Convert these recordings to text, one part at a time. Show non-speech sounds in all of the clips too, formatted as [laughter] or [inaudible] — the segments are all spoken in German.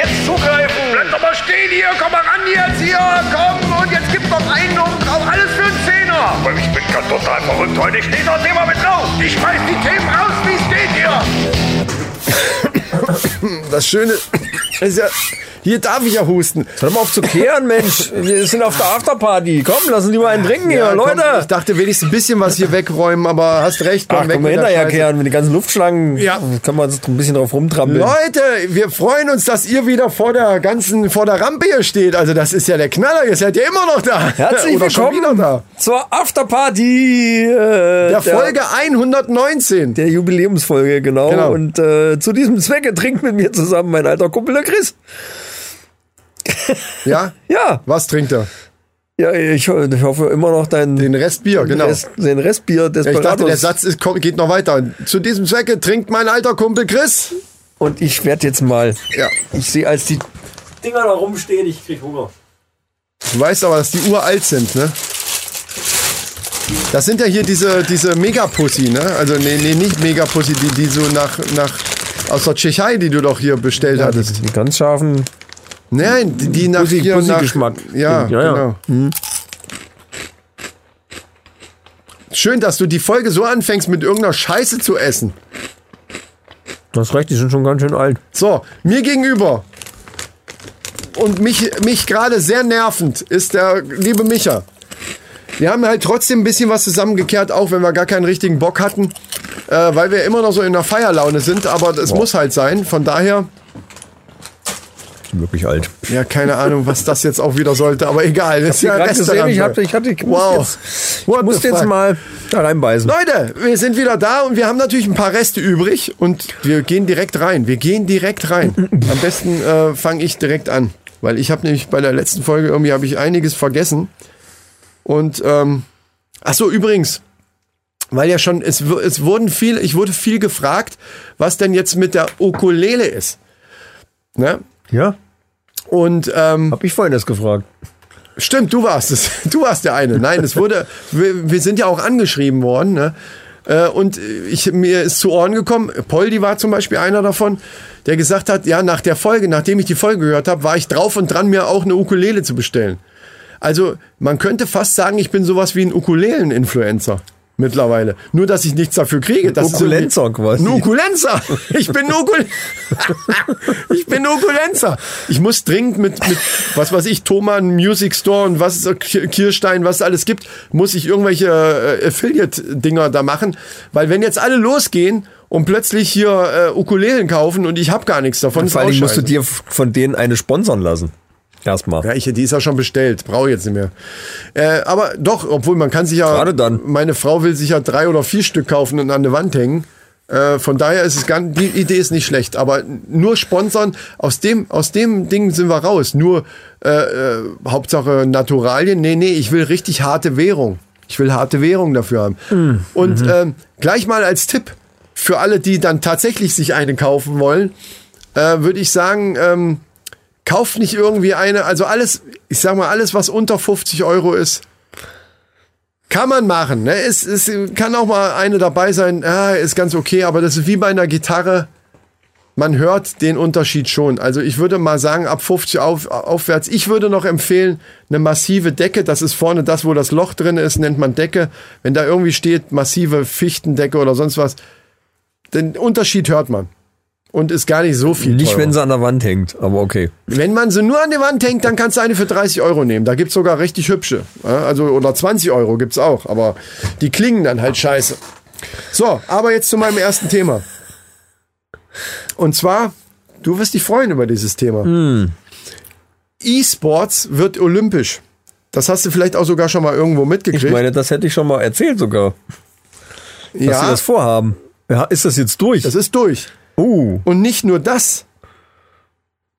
Jetzt zugreifen! Bleib doch mal stehen hier! Komm mal ran jetzt hier! Komm! Und jetzt gibt's noch einen und drauf! Alles für einen Zehner! Aber ich bin gerade total verrückt heute. Ich stehe das Thema mit drauf! Ich schmeiß die Themen raus, wie es geht hier! Das Schöne ist ja, hier darf ich ja husten. Hör mal auf zu kehren, Mensch. Wir sind auf der Afterparty. Komm, lassen Sie mal einen trinken hier, Ja, komm, Leute. ich dachte wenigstens ein bisschen was hier wegräumen, aber hast recht. komm, Ach, weg können wir mit der hinterher kehren mit den ganzen Luftschlangen. Ja. Kann man ein bisschen drauf rumtrampeln. Leute, wir freuen uns, dass ihr wieder vor der ganzen, vor der Rampe hier steht. Also das ist ja der Knaller. Ihr seid ja immer noch da. Herzlich Oder willkommen da. zur Afterparty äh, Der Folge 119. der Jubiläumsfolge, genau. Genau. Und äh, zu diesem Zwecke trinkt mit mir zusammen mein alter Kumpel der Chris. Ja? [laughs] Ja, Was trinkt er? ja ich, ich hoffe immer noch dein Den Rest Bier, genau. Rest, den Restbier des Ja, ich dachte, der. Satz ist, kommt- geht noch weiter. Zu diesem Zwecke trinkt mein alter Kumpel Chris. Und ich werde jetzt mal, Ja. ich sehe, als die Dinger da rumstehen, ich krieg Hunger. Du weißt aber, dass die uralt sind, ne? Das sind ja hier diese, diese Megapussy, ne? Also, nee, nee, nicht Megapussy, die, die so nach, nach, aus der Tschechei, die du doch hier bestellt hattest. Die ganz scharfen. Nein, die, die nach nach, Pussy-Geschmack. Ja, Ja, ja. genau. Schön, dass du die Folge so anfängst, mit irgendeiner Scheiße zu essen. Das hast recht, die sind schon ganz schön alt. So, mir gegenüber und mich, mich gerade sehr nervend ist der liebe Micha. Wir haben halt trotzdem ein bisschen was zusammengekehrt, auch wenn wir gar keinen richtigen Bock hatten, äh, weil wir immer noch so in der Feierlaune sind, aber es muss halt sein. Von daher, Wirklich alt. ja, keine Ahnung, was das jetzt auch wieder sollte, aber egal. Das ist ja gesehen, ich hatte, ich hatte, ich Wow. musste jetzt, ich the jetzt mal da reinbeißen. Leute, wir sind wieder da und wir haben natürlich ein paar Reste übrig und wir gehen direkt rein. Wir gehen direkt rein. Am besten äh, fange ich direkt an, weil ich habe nämlich bei der letzten Folge irgendwie habe ich einiges vergessen. Und ähm, ach so übrigens, weil ja schon es, es wurden viel, ich wurde viel gefragt, was denn jetzt mit der Ukulele ist. Ne? Ja, Und ähm, hab ich vorhin das gefragt. Stimmt, du warst es. [laughs] Du warst der eine. Nein, es wurde, wir, wir sind ja auch angeschrieben worden, ne? Äh, Und ich, mir ist zu Ohren gekommen, Poldi war zum Beispiel einer davon, der gesagt hat, ja, nach der Folge, nachdem ich die Folge gehört habe, war ich drauf und dran, mir auch eine Ukulele zu bestellen. Also, man könnte fast sagen, ich bin sowas wie ein Ukulelen-Influencer. Mittlerweile. Nur, dass ich nichts dafür kriege. Das ist Ukulenzer irgendwie- quasi. Ein Ukulenzer. Ich bin ein Ukul [laughs] ich bin ein Ukulenzer. Ich muss dringend mit, mit, was weiß ich, Thomann Music Store und was Kirstein, was es alles gibt, muss ich irgendwelche äh, Affiliate-Dinger da machen. Weil wenn jetzt alle losgehen und plötzlich hier äh, Ukulelen kaufen und ich habe gar nichts davon, Vor Dingen musst du dir von denen eine sponsern lassen. Erstmal. Ja, ich, die ist ja schon bestellt. Brauche ich jetzt nicht mehr. Äh, aber doch, obwohl man kann sich ja. Gerade dann. Meine Frau will sich ja drei oder vier Stück kaufen und an die Wand hängen. Äh, von daher ist es ganz, die Idee ist nicht schlecht. Aber nur sponsern, aus dem, aus dem Ding sind wir raus. Nur äh, äh, Hauptsache Naturalien. Nee, nee, ich will richtig harte Währung. Ich will harte Währung dafür haben. Hm. Und Mhm. ähm, gleich mal als Tipp für alle, die dann tatsächlich sich eine kaufen wollen, äh, würde ich sagen, ähm, kauft nicht irgendwie eine, also alles, ich sag mal, alles, was unter 50 Euro ist, kann man machen. Ne? Es, es kann auch mal eine dabei sein, ah, ist ganz okay, aber das ist wie bei einer Gitarre. Man hört den Unterschied schon. Also ich würde mal sagen, ab 50 auf, aufwärts. Ich würde noch empfehlen, eine massive Decke. Das ist vorne das, wo das Loch drin ist, nennt man Decke. Wenn da irgendwie steht, massive Fichtendecke oder sonst was, den Unterschied hört man. Und ist gar nicht so viel. Nicht, teurer. wenn sie an der Wand hängt, aber okay. Wenn man sie nur an die Wand hängt, dann kannst du eine für 30 Euro nehmen. Da gibt's sogar richtig hübsche. Also, oder 20 Euro gibt's auch. Aber die klingen dann halt scheiße. So, aber jetzt zu meinem ersten Thema. Und zwar, du wirst dich freuen über dieses Thema. E-Sports wird olympisch. Das hast du vielleicht auch sogar schon mal irgendwo mitgekriegt. Ich meine, das hätte ich schon mal erzählt sogar, dass sie ja, das vorhaben. Ja, ist das jetzt durch? das ist durch. Uh, Und nicht nur das.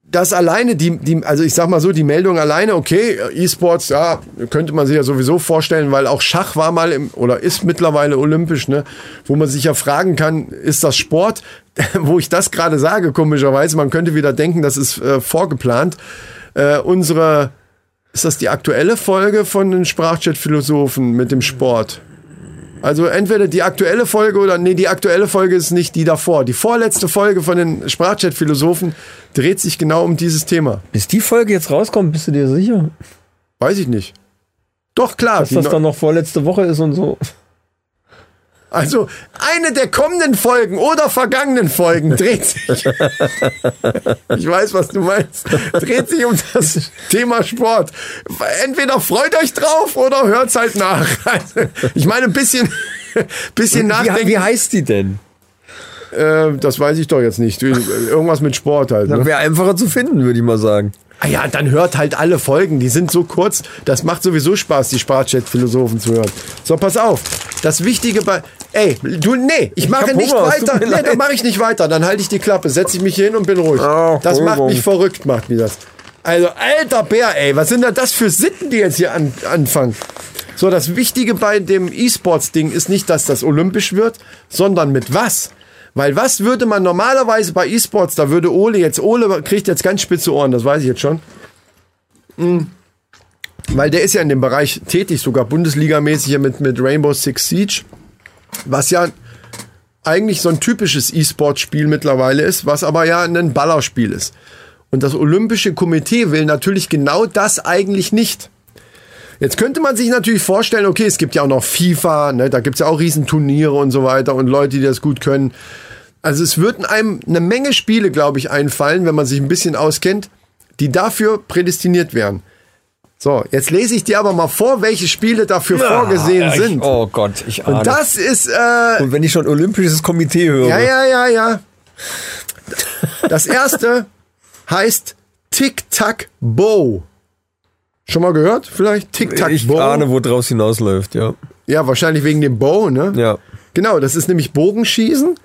Das alleine, die, die, also ich sag mal so, die Meldung alleine, okay, E-Sports, ja, könnte man sich ja sowieso vorstellen, weil auch Schach war mal im, oder ist mittlerweile olympisch, ne? Wo man sich ja fragen kann, ist das Sport? [laughs] Wo ich das gerade sage, komischerweise, man könnte wieder denken, das ist äh, vorgeplant. Äh, unsere, ist das die aktuelle Folge von den Sprachchat-Philosophen mit dem Sport? Also entweder die aktuelle Folge oder nee, die aktuelle Folge ist nicht die davor. Die vorletzte Folge von den Sprachchat-Philosophen dreht sich genau um dieses Thema. Bis die Folge jetzt rauskommt, bist du dir sicher, Weiß ich nicht. Doch klar. dass das dann noch vorletzte Woche ist und so? Also eine der kommenden Folgen oder vergangenen Folgen dreht sich. [laughs] ich weiß, was du meinst. Dreht sich um das Thema Sport. Entweder freut euch drauf oder hört's halt nach. Also, ich meine, ein bisschen, [laughs] bisschen Wie, nachdenken. wie heißt die denn? Äh, das weiß ich doch jetzt nicht. Irgendwas mit Sport halt. Das Ne? wäre einfacher zu finden, würde ich mal sagen. Ah ja, dann hört halt alle Folgen. Die sind so kurz. Das macht sowieso Spaß, die Sprachchat-Philosophen zu hören. So, pass auf. Das Wichtige bei. Ey, du, nee, ich mache hab nicht Hunger, weiter. Nee, leid. dann mache ich nicht weiter. Dann halte ich die Klappe, setze ich mich hier hin und bin ruhig. Oh, das macht Entschuldigung. mich verrückt, macht mir das. Also, alter Bär, ey, was sind denn das für Sitten, die jetzt hier an, anfangen? So, das Wichtige bei dem E-Sports-Ding ist nicht, dass das olympisch wird, sondern mit was? Weil was würde man normalerweise bei E-Sports, da würde Ole jetzt, Ole kriegt jetzt ganz spitze Ohren, das weiß ich jetzt schon. Mm. Weil der ist ja in dem Bereich tätig, sogar Bundesligamäßig mit, mit Rainbow Six Siege, was ja eigentlich so ein typisches E-Sport-Spiel mittlerweile ist, was aber ja ein Ballerspiel ist. Und das Olympische Komitee will natürlich genau das eigentlich nicht. Jetzt könnte man sich natürlich vorstellen, okay, es gibt ja auch noch FIFA, ne, da gibt's ja auch Riesenturniere und so weiter und Leute, die das gut können. Also es würden einem eine Menge Spiele, glaube ich, einfallen, wenn man sich ein bisschen auskennt, die dafür prädestiniert wären. So, jetzt lese ich dir aber mal vor, welche Spiele dafür vorgesehen Ja, ich- sind. Oh Gott, ich ahne. Und das ist, äh, und wenn ich schon Olympisches Komitee höre. ja, ja, ja, ja. Das erste heißt Tic-Tac-Bow. Schon mal gehört? Vielleicht Ich Tic-Tac-Bow. ahne, wo draus hinausläuft, ja. Ja, wahrscheinlich wegen dem Bow, ne? Ja. Genau, das ist nämlich Bogenschießen,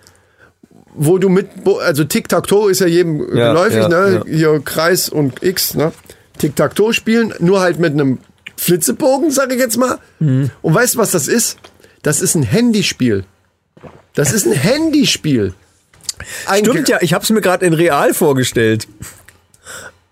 wo du mit, Bo also Tic-Tac-Toe ist ja jedem Ja, geläufig, ja, ne? ja. Hier Kreis und X, ne? Tic-Tac-Toe spielen, nur halt mit einem Flitzebogen, sag ich jetzt mal. Mhm. Und weißt du, was das ist? Das ist ein Handyspiel. Das ist ein Handyspiel. Ein Stimmt ja, ich habe es mir gerade in real vorgestellt.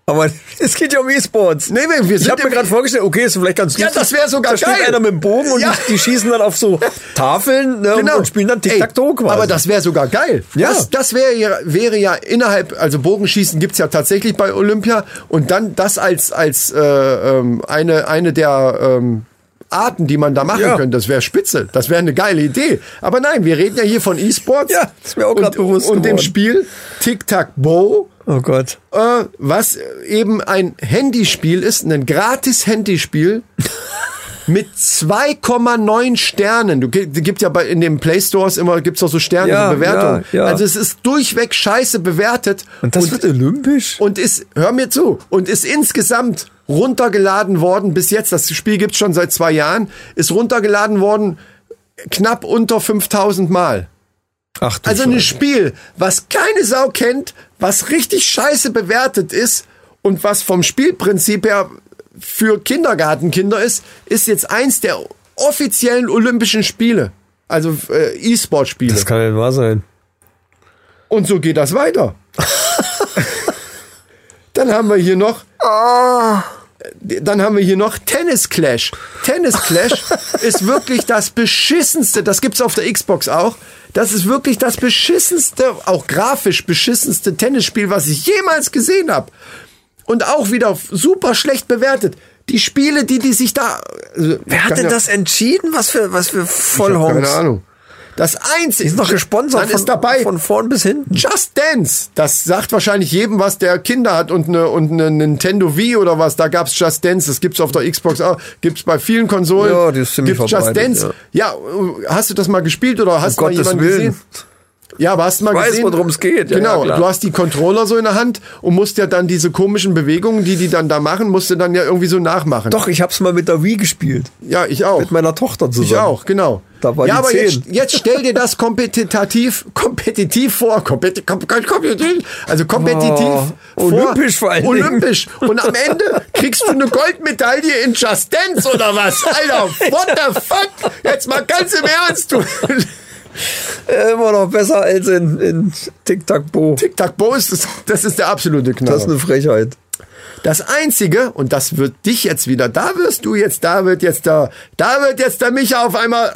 Aber [laughs] es geht ja um E-Sports. Nee, wir- wir ich sind habe mir gerade vorgestellt, okay, ist vielleicht ganz Ja, lustig. das wär sogar da steht geil. einer mit dem Bogen und Ja. die, schießen dann auf so [laughs] Tafeln ne, und- und spielen dann Tic-Tac-Toe quasi. Aber das wäre sogar geil. Ja. Das, das wäre ja, wäre ja innerhalb, also Bogenschießen gibt's ja tatsächlich bei Olympia und dann das als, als äh, ähm, eine, eine der ähm, Arten, die man da machen Ja. könnte, das wäre spitze. Das wäre eine geile Idee. Aber nein, wir reden ja hier von E-Sports. Ja, ist mir auch und, bewusst Und dem geworden. Spiel Tic-Tac-Bow oh Gott. äh, was eben ein Handyspiel ist, ein gratis Handyspiel [laughs] mit 2,9 Sternen. Du gi- gibt ja bei in den Play Stores immer gibt's doch so Sterne Ja, so Bewertungen. ja, ja. Also es ist durchweg scheiße bewertet Und das wird olympisch? und ist hör mir zu und ist insgesamt runtergeladen worden bis jetzt. Das Spiel gibt's schon seit zwei Jahren. Ist runtergeladen worden knapp unter 5000 Mal. Ach Also ein. Spiel, was keine Sau kennt, was richtig scheiße bewertet ist und was vom Spielprinzip her für Kindergartenkinder ist, ist jetzt eins der offiziellen Olympischen Spiele. Also äh, E-Sport-Spiele. Das kann ja wahr sein. Und so geht das weiter. [laughs] Dann haben wir hier noch. Dann haben wir hier noch Tennis Clash. Tennis Clash [laughs] ist wirklich das beschissenste, das gibt's auf der Xbox auch. Das ist wirklich das beschissenste, auch grafisch beschissenste Tennisspiel, was ich jemals gesehen habe. Und auch wieder super schlecht bewertet. Die Spiele, die die sich da. also, Wer hat denn ja- das entschieden? Was für, was für Vollhongs? Keine Ahnung. Das einzige. Die sind doch gesponsert Dann von, ist dabei. von vorn bis hinten. Just Dance, das sagt wahrscheinlich jedem was, der Kinder hat und eine und eine Nintendo Wii oder was. Da gab's Just Dance, das gibt's auf der Xbox auch, gibt's bei vielen Konsolen. Ja, die ist ziemlich gibt's Just Dance. Ja. hast du das mal gespielt oder hast du mal Gottes jemanden Willen. gesehen? Ja, aber hast du mal Ich weiß, gesehen? worum es geht. Ja, genau, ja, du hast die Controller so in der Hand und musst ja dann diese komischen Bewegungen, die die dann da machen, musst du dann ja irgendwie so nachmachen. Doch, ich hab's mal mit der Wii gespielt. Ja, ich auch. Mit meiner Tochter zusammen. Ich auch, genau. Da war ja, aber jetzt, 10. jetzt stell dir das kompetitiv, kompetitiv vor. Kompeti kom kom kompetitiv, also kompetitiv Oh, olympisch vor Dingen. Olympisch. Und am Ende kriegst du eine Goldmedaille in Just Dance oder was? Alter, what the fuck? Jetzt mal ganz im Ernst, du. Immer noch besser als in, in Tic-Tac-Bo. Tic-Tac-Bo ist das, das ist der absolute Knaller. Das ist eine Frechheit. Das Einzige, und das wird dich jetzt wieder, da wirst du jetzt, da wird jetzt der, da wird jetzt der Micha auf einmal,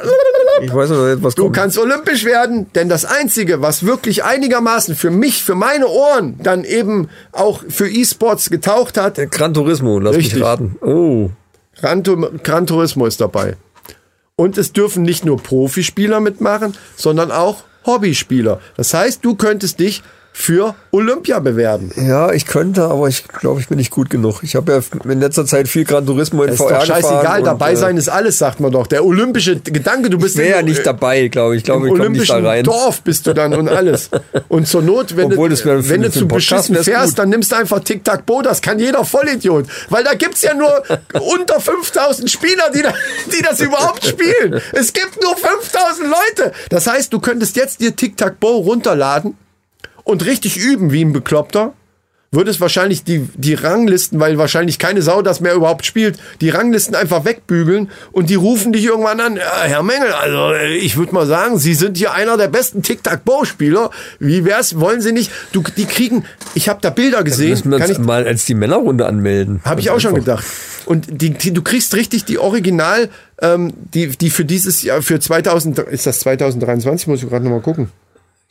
Ich weiß noch nicht, was du kommt. kannst olympisch werden, denn das Einzige, was wirklich einigermaßen für mich, für meine Ohren, dann eben auch für E-Sports getaucht hat, Gran Turismo, lass Richtig. mich raten. Oh. Gran, Gran Turismo ist dabei. Und es dürfen nicht nur Profispieler mitmachen, sondern auch Hobbyspieler. Das heißt, du könntest dich für Olympia bewerben. Ja, ich könnte, aber ich glaube, ich bin nicht gut genug. Ich habe ja in letzter Zeit viel Gran Turismo in Ist VR doch scheißegal, dabei und, äh, sein ist alles, sagt man doch. Der olympische Gedanke, du bist Ich wäre ja nicht dabei, glaube ich. Ich glaube, Im ich komme nicht da olympischen rein. Dorf bist du dann und alles. Und zur Not, wenn Obwohl, du, für wenn du zu beschissen fährst, gut. dann nimmst du einfach Tic-Tac-Bo, das kann jeder Vollidiot. Weil da gibt's ja nur unter 5000 Spieler, die, da, die das überhaupt spielen. Es gibt nur 5000 Leute. Das heißt, du könntest jetzt dir Tic-Tac-Bo runterladen und richtig üben wie ein Bekloppter. Würdest wahrscheinlich die, die Ranglisten, weil wahrscheinlich keine Sau das mehr überhaupt spielt, die Ranglisten einfach wegbügeln und die rufen dich irgendwann an, Herr Mengel, also äh, ich würde mal sagen, Sie sind hier einer der besten Tic-Tac-Bo-Spieler. Wie wär's? Wollen Sie nicht? Du, die kriegen, ich habe da Bilder gesehen, Müssen wir kann uns ich, mal als die Männerrunde anmelden. habe ich auch schon gedacht. Und die, die, du kriegst richtig die Original, ähm, die, die für dieses Jahr, für 2000, ist das 2023? Muss ich gerade nochmal gucken.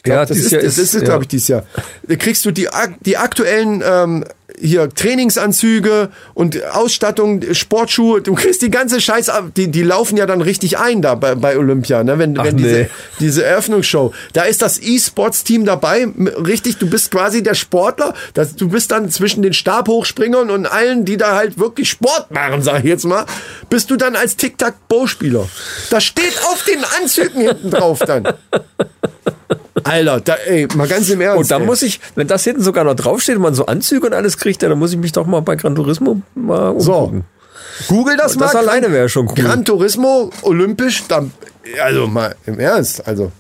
Glaub, Ja, das ist, Jahr das ist- ist, ja. glaube ich, dieses Jahr. Da kriegst du die, die aktuellen ähm, hier Trainingsanzüge und Ausstattung, Sportschuhe. Du kriegst die ganze Scheiß, die, die laufen ja dann richtig ein da bei, bei Olympia, ne? Wenn, Ach, wenn diese, nee. diese Eröffnungsshow. Da ist das E-Sports-Team dabei. Richtig, du bist quasi der Sportler. Das, du bist dann zwischen den Stabhochspringern und allen, die da halt wirklich Sport machen, sag ich jetzt mal, bist du dann als Tic-Tac-Bo-Spieler. Das steht auf den Anzügen hinten drauf dann. Alter, da, ey, mal ganz im Ernst. Und dann ey. muss ich, wenn das hinten sogar noch draufsteht und man so Anzüge und alles kriegt, dann muss ich mich doch mal bei Gran Turismo mal So. umgucken. Google das, Das mal. alleine wäre schon cool. Gran Turismo olympisch, dann, also mal im Ernst, also.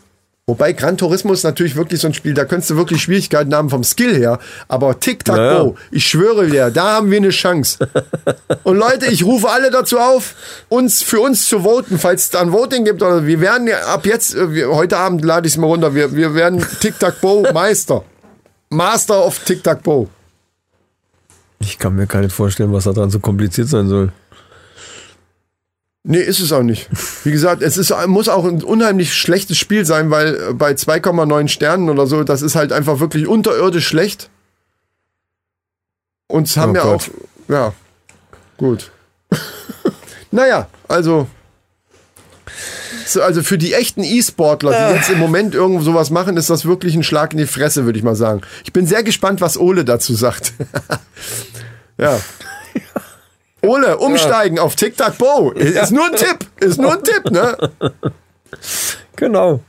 Wobei Gran Turismo ist natürlich wirklich so ein Spiel, da könntest du wirklich Schwierigkeiten haben vom Skill her. Aber Tic-Tac-Bo, Naja. ich schwöre dir, da haben wir eine Chance. [laughs] Und Leute, ich rufe alle dazu auf, uns für uns zu voten, falls es da ein Voting gibt. Oder wir werden ja ab jetzt, äh, wir, heute Abend lade ich es mal runter, wir, wir werden Tic-Tac-Bo [laughs] Meister. Master of Tic-Tac-Bo. Ich kann mir gar nicht vorstellen, was da dran so kompliziert sein soll. Nee, ist es auch nicht. Wie gesagt, es ist, muss auch ein unheimlich schlechtes Spiel sein, weil äh, bei 2,9 Sternen oder so, das ist halt einfach wirklich unterirdisch schlecht. Und es haben Oh ja Gott. auch, ja, gut. [laughs] naja, also, so, also für die echten E-Sportler, die jetzt im Moment irgendwo sowas machen, ist das wirklich ein Schlag in die Fresse, würde ich mal sagen. Ich bin sehr gespannt, was Ole dazu sagt. [laughs] ja. Ole, umsteigen auf Tic-Tac-Bo. Ist nur ein Tipp. Ist nur ein Tipp, ne? [laughs] Genau.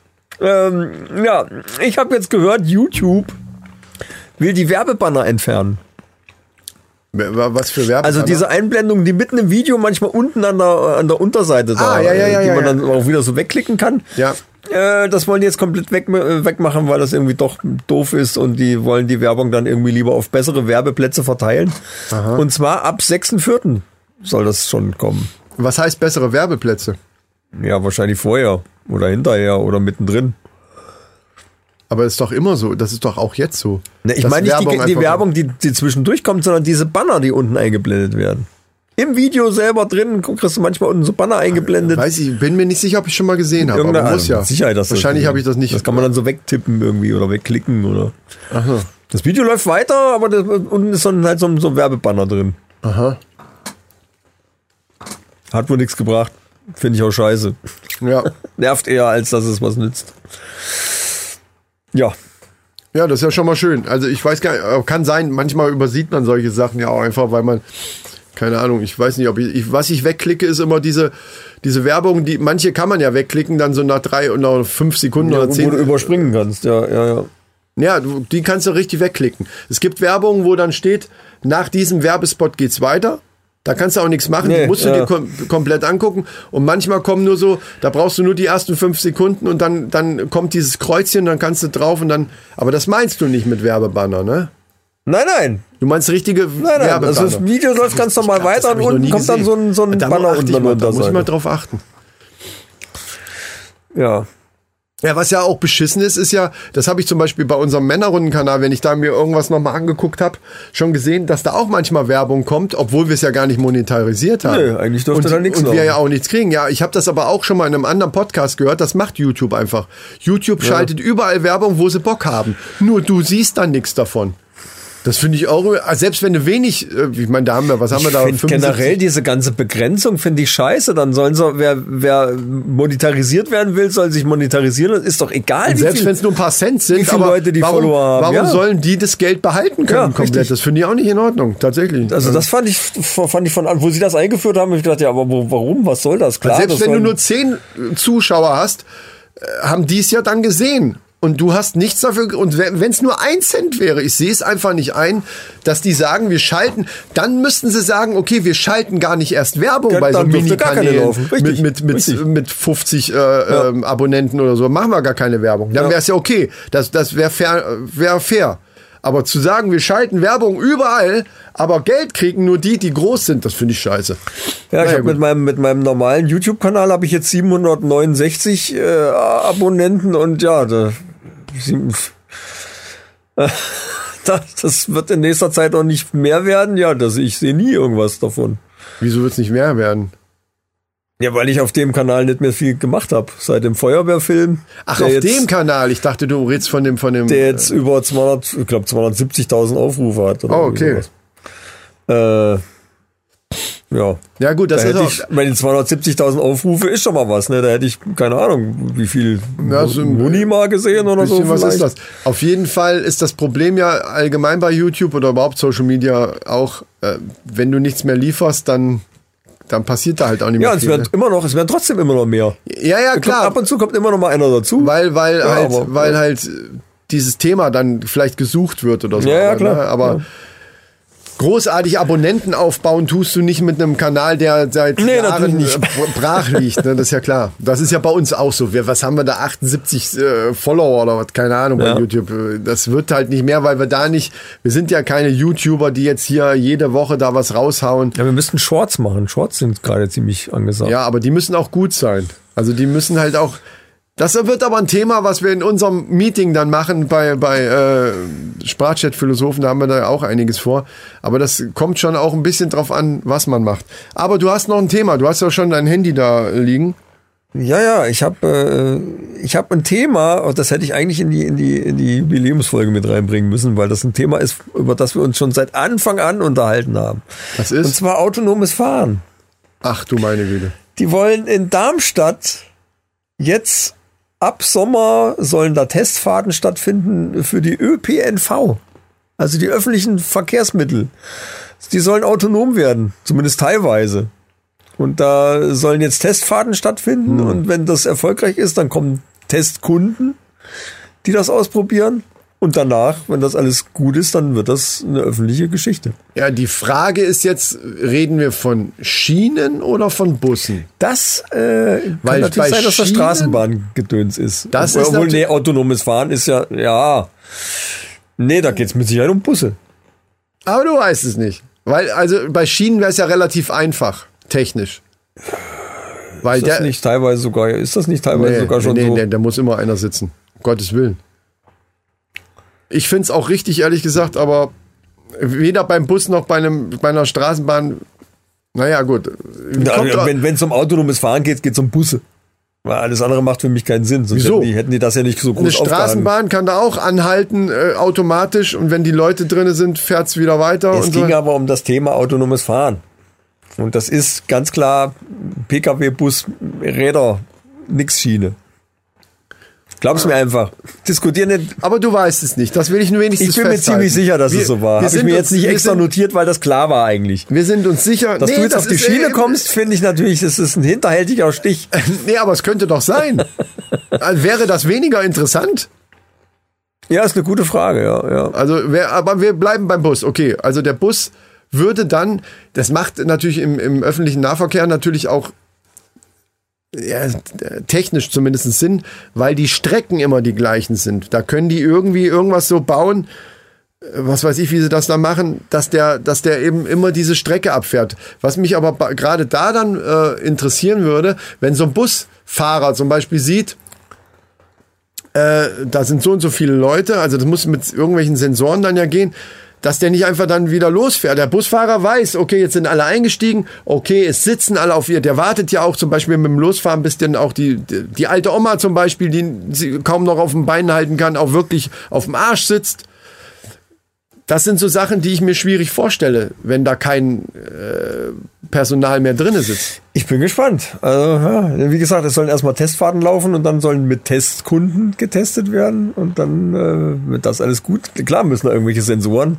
Ähm, ja, ich habe jetzt gehört, YouTube will die Werbebanner entfernen. Was für Werbung? Also diese Einblendungen, die mitten im Video manchmal unten an der, an der Unterseite da, Ah, ja, ja, ja, die ja, man ja. dann auch wieder so wegklicken kann. Ja. Äh, das wollen die jetzt komplett weg, äh, wegmachen, weil das irgendwie doch doof ist und die wollen die Werbung dann irgendwie lieber auf bessere Werbeplätze verteilen. Und zwar ab 6.4. soll das schon kommen. Was heißt bessere Werbeplätze? Ja, wahrscheinlich vorher oder hinterher oder mittendrin. Aber ist doch immer so. Das ist doch auch jetzt so. Ne, ich meine nicht die, die Werbung, die, die zwischendurch kommt, sondern diese Banner, die unten eingeblendet werden. Im Video selber drin kriegst du manchmal unten so Banner eingeblendet. Weiß ich, bin mir nicht sicher, ob ich schon mal gesehen habe. Aber muss ja. Sicherheit, dass Wahrscheinlich das, habe ich das nicht. Das kann man dann so wegtippen irgendwie oder wegklicken oder. Das Video läuft weiter, aber das, unten ist dann halt so, ein- so Werbebanner drin. Aha. Hat wohl nichts gebracht. Finde ich auch scheiße. Ja. [laughs] Nervt eher, als dass es was nützt. Ja. Ja, das ist ja schon mal schön. Also ich weiß gar nicht, kann sein, manchmal übersieht man solche Sachen ja auch einfach, weil man, keine Ahnung, ich weiß nicht, ob ich, ich was ich wegklicke, ist immer diese, diese Werbung, die, manche kann man ja wegklicken, dann so nach drei und nach fünf Sekunden oder wo zehn. du überspringen kannst. Ja, ja, ja. Ja, du, die kannst du richtig wegklicken. Es gibt Werbung, wo dann steht, nach diesem Werbespot geht's weiter. Da kannst du auch nichts machen, Nee, die musst du ja. dir kom komplett angucken. Und manchmal kommen nur so, da brauchst du nur die ersten fünf Sekunden und dann, dann kommt dieses Kreuzchen, dann kannst du drauf und dann, aber das meinst du nicht mit Werbebanner, ne? Nein, nein. Du meinst richtige Nein, nein. Also das Video läuft ganz normal das weiter und unten kommt dann so ein, so ein Da Banner unten an mal, Da muss ich mal Unterseite. drauf achten. Ja. Ja, was ja auch beschissen ist, ist ja, das habe ich zum Beispiel bei unserem Männerrundenkanal, wenn ich da mir irgendwas nochmal angeguckt habe, schon gesehen, dass da auch manchmal Werbung kommt, obwohl wir es ja gar nicht monetarisiert haben. Nö, eigentlich dürfte und, da nichts Und wir laufen. ja auch nichts kriegen. Ja, ich habe das aber auch schon mal in einem anderen Podcast gehört, das macht YouTube einfach. YouTube schaltet überall Werbung, wo sie Bock haben. Nur du siehst dann nichts davon. Das finde ich auch, also selbst wenn du wenig, äh, ich meine, da haben wir, was haben wir da? finde 75? generell diese ganze Begrenzung finde ich scheiße. Dann sollen sie, wer, wer monetarisiert werden will, soll sich monetarisieren. Das ist doch egal. Selbst wenn es nur ein paar Cent sind, wie viele Leute die warum, Follower haben, warum ja. sollen die das Geld behalten können Ja, komplett? richtig. Das finde ich auch nicht in Ordnung, tatsächlich. Also das fand ich, fand ich von an, wo sie das eingeführt haben, hab ich gedacht, ja, aber wo, warum? Was soll das? Klar, Selbst das wenn du nur zehn Zuschauer hast, äh, haben die es ja dann gesehen. Und du hast nichts dafür. Und wenn es nur ein Cent wäre, ich sehe es einfach nicht ein, dass die sagen, wir schalten, dann müssten sie sagen, okay, wir schalten gar nicht erst Werbung Ja, bei so Minikanälen mit, mit, mit, richtig. mit 50 äh, ähm, Abonnenten oder so. Machen wir gar keine Werbung. Dann Ja. wäre es ja okay. Das, das wäre fair, wär fair. Aber zu sagen, wir schalten Werbung überall, aber Geld kriegen nur die, die groß sind, das finde ich scheiße. Ja, ich habe mit meinem, mit meinem normalen YouTube-Kanal habe ich jetzt 769 äh, Abonnenten und ja, da, [laughs] das, wird in nächster Zeit auch nicht mehr werden. Ja, das, ich sehe nie irgendwas davon. Wieso wird es nicht mehr werden? Ja, weil ich auf dem Kanal nicht mehr viel gemacht habe. Seit dem Feuerwehrfilm. Ach, auf jetzt, dem Kanal. Ich dachte, du redest von dem, von dem. Der jetzt über 200, ich glaube 270.000 Aufrufe hat. Oder Oh, okay. Äh, ja. ja, gut, das Da ist hätte auch. ich, meine 270.000 Aufrufe ist schon mal was, ne? Da hätte ich, keine Ahnung, wie viel Ja, so Muni mal gesehen oder so. bisschen, was ist vielleicht. das? Auf jeden Fall ist das Problem ja allgemein bei YouTube oder überhaupt Social Media auch, äh, wenn du nichts mehr lieferst, dann, dann passiert da halt auch nicht Ja, mehr es viel. werden immer noch, es werden trotzdem immer noch mehr. ne? Ja, ja, klar. ab und zu kommt immer noch mal einer dazu. Weil, weil Ja, halt, aber- weil halt äh, dieses Thema dann vielleicht gesucht wird oder so. Ja, ja, aber, klar. Ne? Aber Ja. Großartig Abonnenten aufbauen tust du nicht mit einem Kanal, der seit Nee, Jahren nicht. äh, brach liegt. Ne? Das ist ja klar. Das ist ja bei uns auch so. Wir, was haben wir da? 78 äh, Follower oder was? Keine Ahnung Ja. bei YouTube. Das wird halt nicht mehr, weil wir da nicht, wir sind ja keine YouTuber, die jetzt hier jede Woche da was raushauen. Ja, wir müssten Shorts machen. Shorts sind gerade ziemlich angesagt. Ja, aber die müssen auch gut sein. Also die müssen halt auch. Das wird aber ein Thema, was wir in unserem Meeting dann machen bei, bei äh, Sprachchat-Philosophen. Da haben wir da auch einiges vor. Aber das kommt schon auch ein bisschen drauf an, was man macht. Aber du hast noch ein Thema. Du hast ja schon dein Handy da liegen. Ja, ja, ich habe äh, ich habe ein Thema, und das hätte ich eigentlich in die in die in die Jubiläumsfolge mit reinbringen müssen, weil das ein Thema ist, über das wir uns schon seit Anfang an unterhalten haben. Was Und ist? zwar autonomes Fahren. Ach du meine Güte. Die wollen in Darmstadt jetzt ab Sommer sollen da Testfahrten stattfinden für die ÖPNV, also die öffentlichen Verkehrsmittel. Die sollen autonom werden, zumindest teilweise. Und da sollen jetzt Testfahrten stattfinden und wenn das erfolgreich ist, dann kommen Testkunden, die das ausprobieren. Und danach, wenn das alles gut ist, dann wird das eine öffentliche Geschichte. Ja, die Frage ist jetzt, reden wir von Schienen oder von Bussen? Das äh, kann Weil natürlich sein, dass das Straßenbahngedöns ist. Das Obwohl, ist Obwohl, nee, autonomes Fahren ist ja, ja. Nee, da geht's mit Sicherheit um Busse. Aber du weißt es nicht. Weil, also bei Schienen wäre es ja relativ einfach, technisch. Weil Ist das der, nicht teilweise sogar, ist das nicht teilweise Nee, sogar schon nee, so? nee, da muss immer einer sitzen. Um Gottes Willen. Ich finde es auch richtig, ehrlich gesagt, aber weder beim Bus noch bei, einem, bei einer Straßenbahn. Naja, gut. Doch- wenn es um autonomes Fahren geht, geht's um Busse. Weil alles andere macht für mich keinen Sinn. Sonst Wieso? Hätten, die, hätten die das ja nicht so eine groß aufgehangen. Straßenbahn kann da auch anhalten, äh, automatisch. Und wenn die Leute drin sind, fährt es wieder weiter. Es und so. ging aber um das Thema autonomes Fahren. Und das ist ganz klar Pkw, Bus, Räder, nix Schiene. Glaub's mir einfach. Diskutier nicht. Aber du weißt es nicht. Das will ich nur wenigstens Ich bin mir festhalten. ziemlich sicher, dass Wir- es so war. Habe ich mir jetzt nicht extra sind- notiert, weil das klar war eigentlich. Wir sind uns sicher. Dass Nee, du jetzt das auf die Schiene äh, kommst, finde ich natürlich, das ist ein hinterhältiger Stich. [laughs] Nee, aber es könnte doch sein. Also [laughs] wäre das weniger interessant? Ja, ist eine gute Frage, ja. ja. Also, wer, aber wir bleiben beim Bus. Okay, also der Bus würde dann, das macht natürlich im, im öffentlichen Nahverkehr natürlich auch ja, technisch zumindest Sinn, weil die Strecken immer die gleichen sind. Da können die irgendwie irgendwas so bauen, äh, was weiß ich, wie sie das da machen, dass der, dass der eben immer diese Strecke abfährt. Was mich aber gerade da dann äh, interessieren würde, wenn so ein Busfahrer zum Beispiel sieht, äh, da sind so und so viele Leute, also das muss mit irgendwelchen Sensoren dann ja gehen, dass der nicht einfach dann wieder losfährt. Der Busfahrer weiß, okay, jetzt sind alle eingestiegen, okay, es sitzen alle auf ihr. Der wartet ja auch zum Beispiel mit dem Losfahren, bis dann auch die, die, alte Oma zum Beispiel, die sie kaum noch auf dem Bein halten kann, auch wirklich auf dem Arsch sitzt. Das sind so Sachen, die ich mir schwierig vorstelle, wenn da kein äh, Personal mehr drinne sitzt. Ich bin gespannt. Also, ja, wie gesagt, es sollen erstmal Testfahrten laufen und dann sollen mit Testkunden getestet werden und dann äh, wird das alles gut. Klar müssen da irgendwelche Sensoren.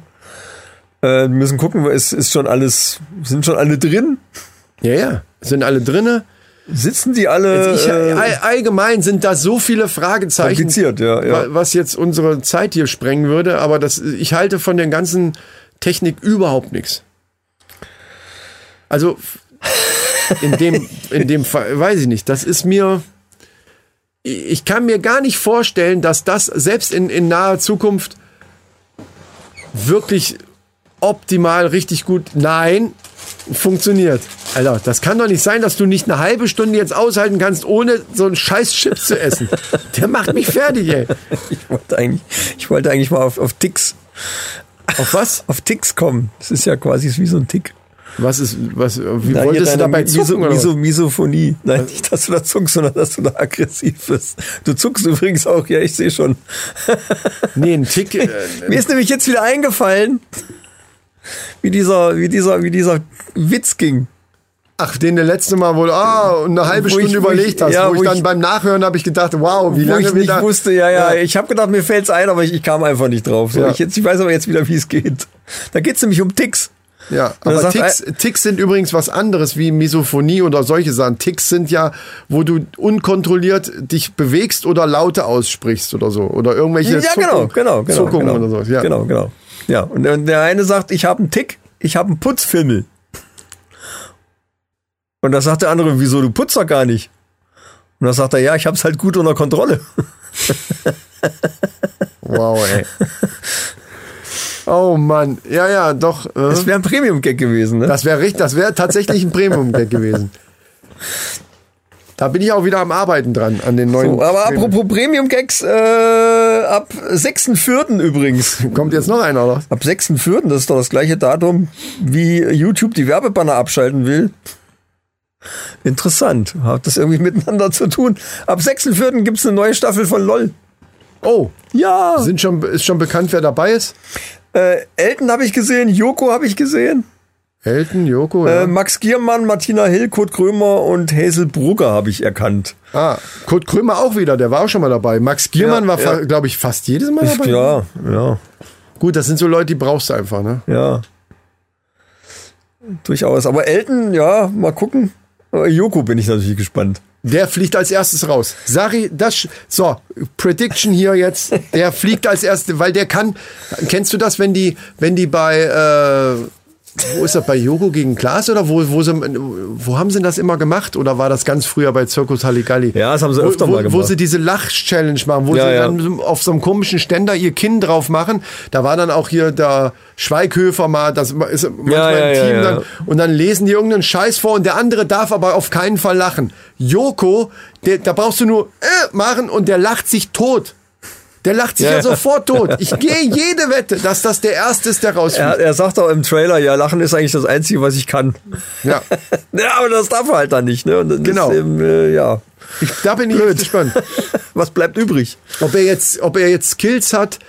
Äh, müssen gucken, es ist schon alles, sind schon alle drin? Ja, ja, sind alle drinne. Sitzen die alle? Ich, äh, all- allgemein sind da so viele Fragezeichen, Kompliziert, ja, ja. wa- was jetzt unsere Zeit hier sprengen würde. Aber das, ich halte von der ganzen Technik überhaupt nichts. Also in dem, in dem Fall, weiß ich nicht. Das ist mir. Ich kann mir gar nicht vorstellen, dass das selbst in, in naher Zukunft wirklich optimal, richtig gut. Nein, funktioniert. Alter, das kann doch nicht sein, dass du nicht eine halbe Stunde jetzt aushalten kannst, ohne so einen scheiß Chips zu essen. [laughs] Der macht mich fertig, ey. ich wollte eigentlich, ich wollte eigentlich mal auf, auf Ticks, Auf was? auf Ticks kommen. Das ist ja quasi wie so ein Tick. Was ist, was, wie Na, wolltest du dabei zucken? Miso, Misophonie. Nein, nicht, dass du da zuckst, sondern dass du da aggressiv bist. Du zuckst übrigens auch, ja, ich sehe schon. Nee, ein Tick. [laughs] Äh, Mir ist nämlich jetzt wieder eingefallen, wie dieser, wie dieser, wie dieser Witz ging. ach, den der letzte Mal wohl, ah, eine halbe Wo Stunde ich- überlegt ich- hast. ja, wo ich wo dann ich- beim Nachhören habe ich gedacht, wow, wie wo lange ich nicht da- wusste, ja, ja, ich habe gedacht, mir fällt's ein, aber ich, ich kam einfach nicht drauf. So, Ja. ich, jetzt, ich weiß aber jetzt wieder, wie es geht. Da geht's nämlich um Ticks. Ja, er aber sagt, Ticks, Ticks sind übrigens was anderes wie Misophonie oder solche Sachen. Ticks sind ja, wo du unkontrolliert dich bewegst oder Laute aussprichst oder so. Oder irgendwelche Ja, Zuckung- genau, genau, genau. Zuckungen genau. oder so. Ja. Genau, genau. Ja, und, der eine sagt, ich habe einen Tick, ich habe einen Putzfimmel. Und da sagt der andere, wieso, du putzt doch gar nicht. Und da sagt er, ja, ich hab's halt gut unter Kontrolle. [laughs] Wow, ey. Oh Mann, ja, ja, doch. Äh, Das wäre ein Premium-Gag gewesen, ne? das wäre richtig, das wäre tatsächlich ein Premium-Gag gewesen. Da bin ich auch wieder am Arbeiten dran, an den neuen. So, aber Premium. apropos Premium-Gags, äh, ab 6.4. übrigens. [laughs] Kommt jetzt noch einer, oder? Ab 6.4., das ist doch das gleiche Datum, wie YouTube die Werbebanner abschalten will. Interessant. Hat das irgendwie [laughs] miteinander zu tun? Ab 6.4. gibt's eine neue Staffel von LOL. Oh, Ja. sind schon, ist schon bekannt, wer dabei ist? Äh, Elton habe ich gesehen, Joko habe ich gesehen, Elton, Joko, ja. äh, Max Giermann, Martina Hill, Kurt Krömer und Hazel Brugger habe ich erkannt. Ah, Kurt Krömer auch wieder, der war auch schon mal dabei. Max Giermann Ja, war, ja. glaube ich, fast jedes Mal dabei. Ja, ja, Gut, das sind so Leute, die brauchst du einfach, ne? ja. Durchaus. Aber Elton, ja, mal gucken. Aber Joko bin ich natürlich gespannt. Der fliegt als erstes raus. Sari, das, so, Prediction hier jetzt, der fliegt als erstes, weil der kann, kennst du das, wenn die, wenn die bei, äh, wo ist das, bei Joko gegen Klaas oder wo, wo, sie, wo haben sie das immer gemacht? Oder war das ganz früher bei Zirkus Halligalli? Ja, das haben sie wo, öfter wo, mal Wo gemacht. sie diese Lach-Challenge machen, wo Ja, sie ja. dann auf so einem komischen Ständer ihr Kinn drauf machen. Da war dann auch hier der Schweighöfer mal, das ist manchmal Ja, im Team dann. Und dann lesen die irgendeinen Scheiß vor und der andere darf aber auf keinen Fall lachen. Joko, der, da brauchst du nur äh, machen und der lacht sich tot. Der lacht sich ja, Ja, sofort tot. Ich gehe jede Wette, dass das der Erste ist, der rausfliegt. Er, er sagt auch im Trailer, ja, Lachen ist eigentlich das Einzige, was ich kann. Ja. [laughs] ja, aber das darf er halt dann nicht, ne? Genau. Eben, äh, ja. Ich, da bin ich Blöd. gespannt. [laughs] Was bleibt übrig? Ob er jetzt, ob er jetzt Skills hat,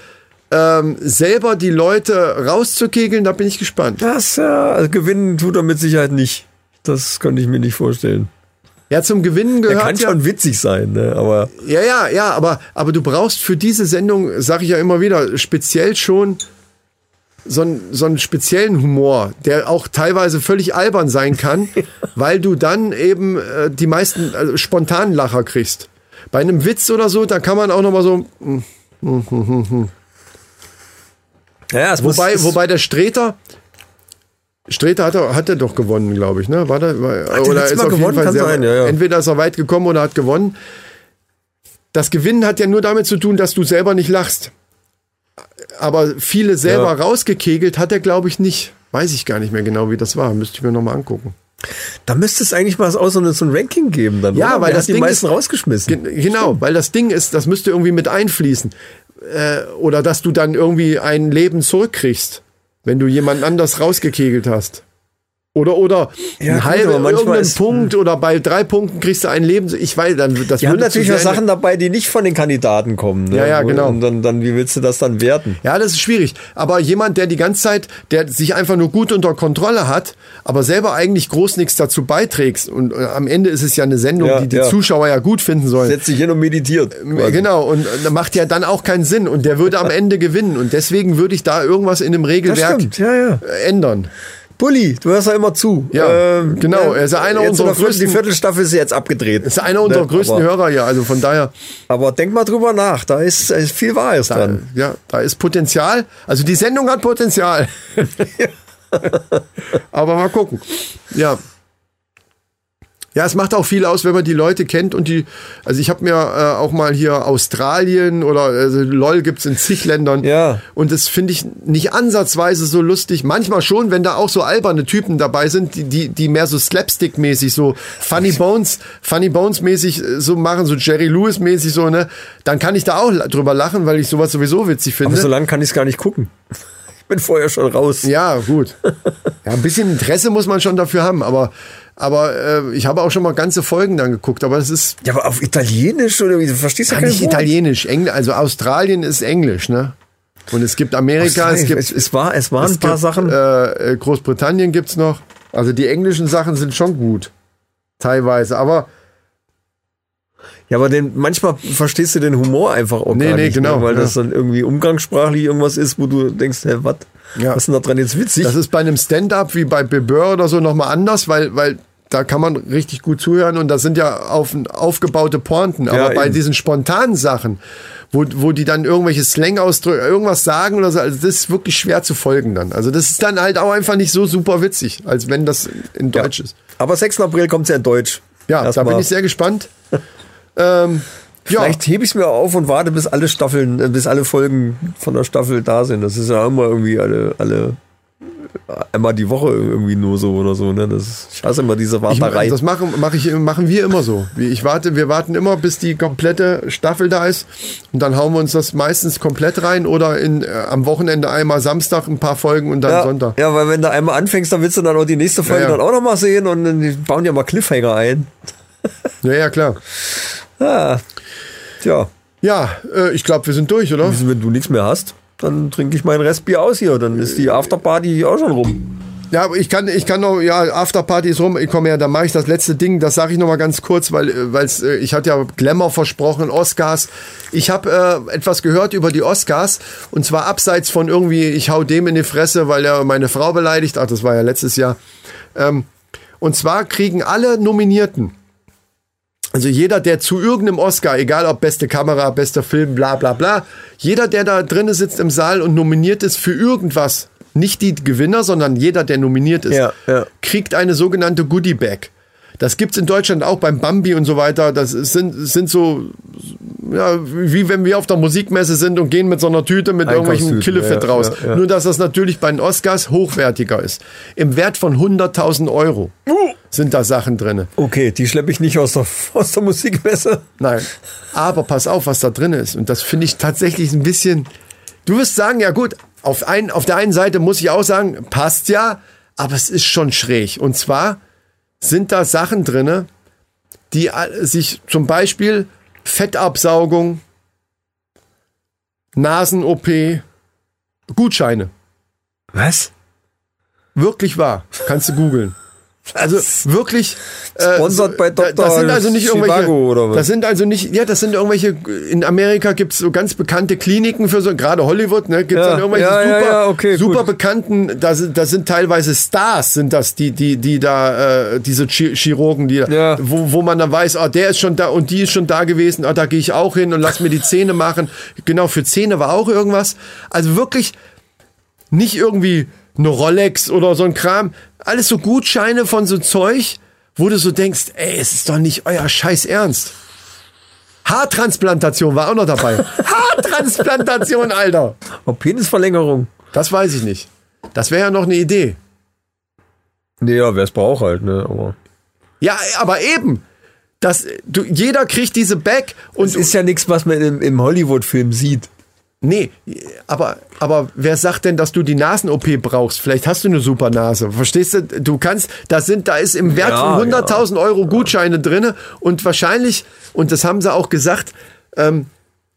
ähm, selber die Leute rauszukegeln, da bin ich gespannt. Das, ja, also gewinnen tut er mit Sicherheit nicht. Das könnte ich mir nicht vorstellen. Ja, zum Gewinnen Er gehört kann ja, schon witzig sein, ne? aber Ja, ja, ja, aber, aber du brauchst für diese Sendung, sage ich ja immer wieder, speziell schon so einen, so einen speziellen Humor, der auch teilweise völlig albern sein kann, [laughs] weil du dann eben äh, die meisten also spontanen Lacher kriegst. Bei einem Witz oder so, da kann man auch noch mal so, ja, es wobei, muss, wobei der Streter, Streter hat er, hat er doch gewonnen, glaube ich, ne? War der, war, der oder ist Mal auf jeden gewonnen? Fall Kann sehr, sein, ja, ja. entweder ist er weit gekommen oder hat gewonnen. Das Gewinnen hat ja nur damit zu tun, dass du selber nicht lachst. Aber viele selber Ja. rausgekegelt hat er, glaube ich, nicht. Weiß ich gar nicht mehr genau, wie das war. Müsste ich mir nochmal angucken. Da müsste es eigentlich mal so, so ein Ranking geben dann. Ja, oder? weil Wer das hat die Ding meisten ist- rausgeschmissen. Gen genau, weil das Ding ist, das müsste irgendwie mit einfließen. Äh, oder dass du dann irgendwie ein Leben zurückkriegst, wenn du jemanden anders rausgekegelt hast. Oder, oder Ja, ein manchmal irgendeinen Punkt oder bei drei Punkten kriegst du ein Leben. Ich weiß, dann das Die haben natürlich auch Sachen dabei, die nicht von den Kandidaten kommen. Ne? Ja, ja, genau. Und dann, dann, wie willst du das dann werten? Ja, das ist schwierig. Aber jemand, der die ganze Zeit, der sich einfach nur gut unter Kontrolle hat, aber selber eigentlich groß nichts dazu beiträgt. Und äh, am Ende ist es ja eine Sendung, Ja, die die ja. Zuschauer ja gut finden sollen. Setzt sich hin und meditiert. quasi. Genau, und äh, macht ja dann auch keinen Sinn. Und der würde am [laughs] Ende gewinnen. Und deswegen würde ich da irgendwas in dem Regelwerk äh, ändern. Bulli, du hörst ja immer zu. Ja, genau, ne, er ist ja einer unserer Viertel- Die größten- Viertelstaffel ist jetzt abgedreht. Ist einer unserer Ne, größten aber, Hörer hier. Also von daher, Aber denk mal drüber nach, da ist, ist viel Wahres da, dran. ja, da ist Potenzial. Also die Sendung hat Potenzial. [laughs] [laughs] Aber mal gucken. Ja. Ja, es macht auch viel aus, wenn man die Leute kennt und die, also ich habe mir äh, auch mal hier Australien oder also LOL gibt's in zig Ländern. Ja. Und das finde ich nicht ansatzweise so lustig. Manchmal schon, wenn da auch so alberne Typen dabei sind, die, die, die mehr so Slapstick-mäßig, so Funny [laughs] Bones, Funny Bones-mäßig äh, so machen, so Jerry Lewis-mäßig so, ne? Dann kann ich da auch drüber lachen, weil ich sowas sowieso witzig Aber finde. so lange kann ich es gar nicht gucken. Ich bin vorher schon raus. Ja, gut. [laughs] Ja, ein bisschen Interesse muss man schon dafür haben, aber, aber äh, ich habe auch schon mal ganze Folgen dann geguckt, aber es ist Ja, aber auf Italienisch oder wie? Du verstehst ja ja, nicht Wort. italienisch, Engl also Australien ist Englisch, ne? Und es gibt Amerika, es gibt, es, es war, es waren es ein paar gibt, Sachen. Äh, äh, Großbritannien gibt's noch. Also die englischen Sachen sind schon gut. Teilweise, aber Ja, aber den, manchmal verstehst du den Humor einfach auch Nee, gar nee, nicht, genau, ne? weil ja. das dann irgendwie umgangssprachlich irgendwas ist, wo du denkst, hä, was? Ja. Was ist denn da dran jetzt witzig? das ist bei einem Stand-up wie bei Burr oder so nochmal anders, weil, weil da kann man richtig gut zuhören und das sind ja auf, aufgebaute Pointen. Aber Ja, bei eben. diesen spontanen Sachen, wo, wo die dann irgendwelche Slang-Ausdrücke, irgendwas sagen oder so, also das ist wirklich schwer zu folgen dann. Also das ist dann halt auch einfach nicht so super witzig, als wenn das in Deutsch ist. aber 6. April kommt ja in Deutsch. Ja, Erst da bin ich sehr gespannt. [laughs] ähm, ja, Vielleicht hebe ich es mir auf und warte, bis alle Staffeln, äh, bis alle Folgen von der Staffel da sind. Das ist ja immer irgendwie alle, alle einmal die Woche irgendwie nur so oder so. Ne? Das ist, ich hasse immer diese ich, Warterei. das machen, mach ich, machen wir immer so. Ich warte, wir warten immer, bis die komplette Staffel da ist und dann hauen wir uns das meistens komplett rein oder in, äh, am Wochenende einmal Samstag ein paar Folgen und dann ja, Sonntag. ja, weil wenn du einmal anfängst, dann willst du dann auch die nächste Folge Ja, ja. dann auch noch mal sehen und dann die bauen ja mal Cliffhanger ein. Ja, ja, klar. Ja, tja, Ja, äh, ich glaube, wir sind durch, oder? wenn du nichts mehr hast, dann trinke ich mein Restbier aus hier. Dann ist die Afterparty auch schon rum. Ja, ich kann, ich kann noch, ja, Afterparty ist rum, ich komme ja, dann mache ich das letzte Ding, das sage ich noch mal ganz kurz, weil, äh, weil's, äh, ich hatte ja Glamour versprochen, Oscars. Ich habe äh, etwas gehört über die Oscars und zwar abseits von irgendwie, ich hau dem in die Fresse, weil er meine Frau beleidigt, ach, das war ja letztes Jahr. Ähm, und zwar kriegen alle Nominierten, also jeder, der zu irgendeinem Oscar, egal ob beste Kamera, bester Film, bla bla bla, jeder, der da drinnen sitzt im Saal und nominiert ist für irgendwas, nicht die Gewinner, sondern jeder, der nominiert ist, Ja, ja. kriegt eine sogenannte Goodie Bag. Das gibt's in Deutschland auch beim Bambi und so weiter. Das sind, sind so, ja, wie wenn wir auf der Musikmesse sind und gehen mit so einer Tüte mit irgendwelchen Killefett ja, raus. ja, ja. Nur, dass das natürlich bei den Oscars hochwertiger ist. Im Wert von 100.000 Euro sind da Sachen drinne. Okay, die schleppe ich nicht aus der, [laughs] aus der Musikmesse. Nein. Aber pass auf, was da drin ist. Und das finde ich tatsächlich ein bisschen. Du wirst sagen, ja gut, auf, ein, auf der einen Seite muss ich auch sagen, passt ja, aber es ist schon schräg. Und zwar sind da Sachen drinne, die äh, sich zum Beispiel Fettabsaugung, Nasen-OP, Gutscheine. Was? Wirklich wahr. Kannst du googeln. Also wirklich. äh, Sponsored bei da- Dr. Das sind also nicht irgendwelche. Oder was? Das sind also nicht. Ja, das sind irgendwelche. In Amerika gibt's so ganz bekannte Kliniken für so gerade Hollywood. Ne, gibt's Ja, dann irgendwelche ja, super, ja, okay, super gut. bekannten. Da sind, das sind teilweise Stars, sind das die, die, die da äh, diese Chi- Chirurgen, die, Ja. wo, wo man dann weiß, ah, der ist schon da und die ist schon da gewesen. Ah, da gehe ich auch hin und lass mir die Zähne machen. Genau für Zähne war auch irgendwas. Also wirklich nicht irgendwie eine Rolex oder so ein Kram. Alles so Gutscheine von so Zeug, wo du so denkst, ey, es ist doch nicht euer Scheiß Ernst. Haartransplantation war auch noch dabei. [laughs] Haartransplantation, Alter. Oh, Penisverlängerung. Das weiß ich nicht. Das wäre ja noch eine Idee. Nee, ja, wer es braucht halt, ne? Aber Ja, aber eben. Das, du, jeder kriegt diese Bag und es ist ja nichts, was man im, im Hollywood-Film sieht. Nee, aber, aber wer sagt denn, dass du die Nasen-OP brauchst? Vielleicht hast du eine super Nase. Verstehst du? Du kannst, da sind, da ist im Wert Ja, von 100.000 Euro Gutscheine drinne und wahrscheinlich, und das haben sie auch gesagt, ähm,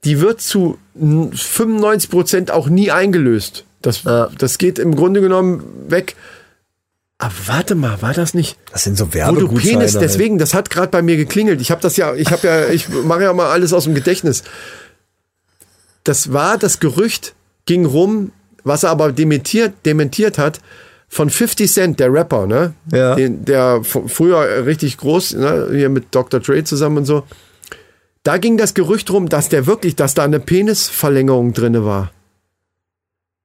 die wird zu 95 Prozent auch nie eingelöst. Das, Ja. das geht im Grunde genommen weg. Aber warte mal, war das nicht? Das sind so Werbegutscheine. Penis, halt. deswegen, das hat gerade bei mir geklingelt. Ich habe das ja, ich habe ja, ich mache ja mal alles aus dem Gedächtnis. Das war das Gerücht, ging rum, was er aber dementiert, dementiert hat, von 50 Cent, der Rapper, ne? Ja. Den, der früher richtig groß, ne? hier mit Dr. Dre zusammen und so. Da ging das Gerücht rum, dass der wirklich, dass da eine Penisverlängerung drinne war.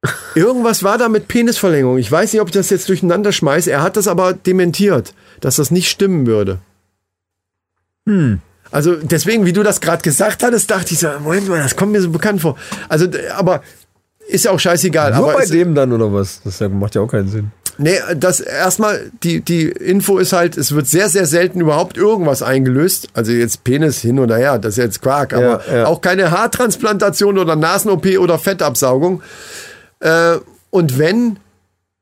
[laughs] Irgendwas war da mit Penisverlängerung. Ich weiß nicht, ob ich das jetzt durcheinander schmeiße. Er hat das aber dementiert, dass das nicht stimmen würde. Hm. Also deswegen, wie du das gerade gesagt hattest, dachte ich so, Moment mal, das kommt mir so bekannt vor. Also, aber ist ja auch scheißegal. Nur aber bei dem dann oder was? Das macht ja auch keinen Sinn. Nee, das erstmal, die, die Info ist halt, es wird sehr, sehr selten überhaupt irgendwas eingelöst. Also jetzt Penis hin oder her, das ist jetzt Quark, aber Ja, ja. auch keine Haartransplantation oder Nasen-OP oder Fettabsaugung. Äh, und wenn,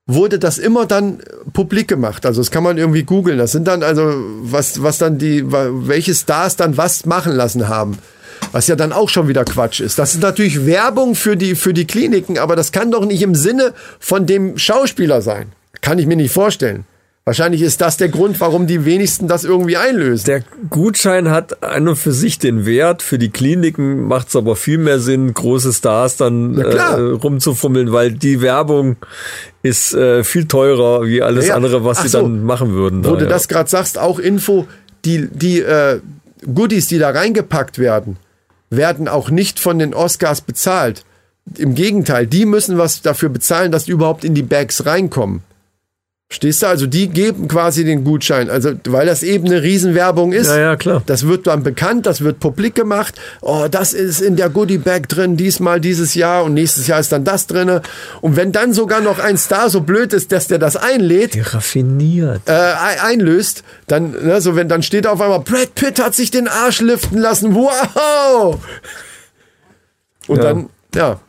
wurde das immer dann publik gemacht. Also das kann man irgendwie googeln. Das sind dann also, was, was dann die, welche Stars dann was machen lassen haben. Was ja dann auch schon wieder Quatsch ist. Das ist natürlich Werbung für die, für die Kliniken, aber das kann doch nicht im Sinne von dem Schauspieler sein. Kann ich mir nicht vorstellen. Wahrscheinlich ist das der Grund, warum die wenigsten das irgendwie einlösen. Der Gutschein hat an und für sich den Wert. Für die Kliniken macht es aber viel mehr Sinn, große Stars dann äh, rumzufummeln, weil die Werbung ist äh, viel teurer wie alles Ja, andere, was sie so. dann machen würden. Wo da, du ja. das gerade sagst, auch Info, die, die äh, Goodies, die da reingepackt werden, werden auch nicht von den Oscars bezahlt. Im Gegenteil, die müssen was dafür bezahlen, dass die überhaupt in die Bags reinkommen. Stehst du? Also die geben quasi den Gutschein, also weil das eben eine Riesenwerbung ist. Ja, ja, klar. Das wird dann bekannt, das wird publik gemacht. Oh, das ist in der Goodie Bag drin, diesmal dieses Jahr und nächstes Jahr ist dann das drinne. Und wenn dann sogar noch ein Star so blöd ist, dass der das einlädt, Die raffiniert. äh, ein- einlöst, dann, ne, so wenn dann steht auf einmal, Brad Pitt hat sich den Arsch liften lassen, wow! Und Ja. dann, ja,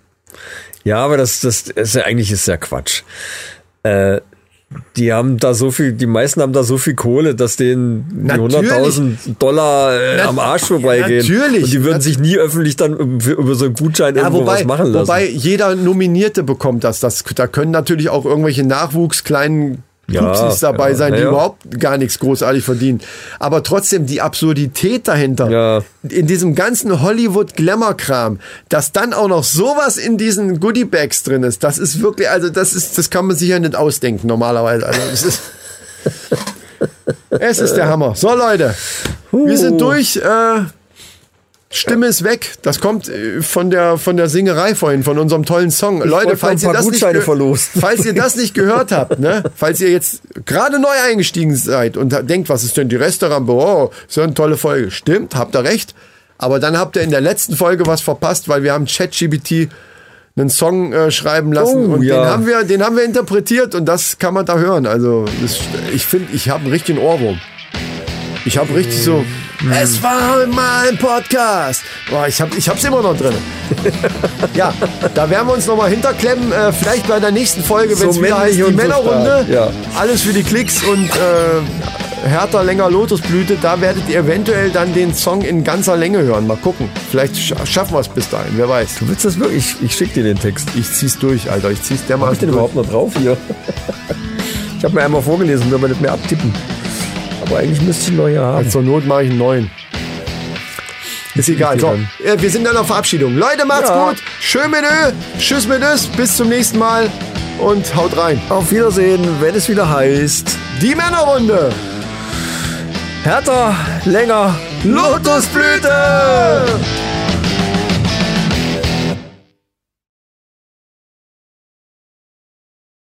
Ja, aber das, das ist ja eigentlich ist ja Quatsch. Äh, die haben da so viel, die meisten haben da so viel Kohle, dass denen die Natürlich. 100.000 Dollar äh, am Arsch vorbeigehen. Natürlich. Und die würden sich nie öffentlich dann über, über so einen Gutschein ja irgendwo wobei, was machen lassen. wobei jeder Nominierte bekommt das. das. Da können natürlich auch irgendwelche Nachwuchs, kleinen Ja, Pupsis dabei ja, sein, die ja, überhaupt gar nichts großartig verdienen. Aber trotzdem die Absurdität dahinter, in diesem ganzen Hollywood-Glamour-Kram, dass dann auch noch sowas in diesen Goodie-Bags drin ist, das ist wirklich, also das ist, das kann man sich ja nicht ausdenken normalerweise. Also es ist, [laughs] es ist der Hammer. So Leute, wir sind durch. Äh, Stimme ist weg. Das kommt äh, von der von der Singerei vorhin, von unserem tollen Song. Leute, wollte falls ihr das nicht Gutscheine verlosen. falls ihr das nicht gehört habt, ne, [laughs] falls ihr jetzt gerade neu eingestiegen seid und denkt, was ist denn die Restaurant? Oh, so eine tolle Folge. Stimmt, habt ihr recht. Aber dann habt ihr in der letzten Folge was verpasst, weil wir haben ChatGPT einen Song äh, schreiben lassen Oh, und ja. den haben wir, den haben wir interpretiert und das kann man da hören. Also das, ich finde, ich habe einen richtigen Ohrwurm. Ich habe richtig so. Es war mal ein Podcast. Boah, ich habe, ich hab's immer noch drin. [laughs] ja, da werden wir uns noch mal hinterklemmen. Äh, vielleicht bei der nächsten Folge, So wenn es wieder heißt die und so Männerrunde. stark, ja. Alles für die Klicks und äh, härter, länger Lotusblüte. Da werdet ihr eventuell dann den Song in ganzer Länge hören. Mal gucken. Vielleicht scha- schaffen wir es bis dahin. Wer weiß. du willst das wirklich? Ich, ich schick dir den Text. Ich zieh's durch, Alter. Ich zieh's Hab dermaßen ich den durch. überhaupt noch drauf hier? [laughs] ich habe mir einmal vorgelesen, will man nicht mehr abtippen. Aber eigentlich müsste ich noch hier haben. Zur Not mache ich einen neuen. Ist egal. So, äh, wir sind dann auf Verabschiedung. Leute, macht's Ja. gut. Schön mit Ö. Tschüss mit Ös. Bis zum nächsten Mal. Und haut rein. Auf Wiedersehen, wenn es wieder heißt. Die Männerrunde. Härter, länger, Lotusblüte.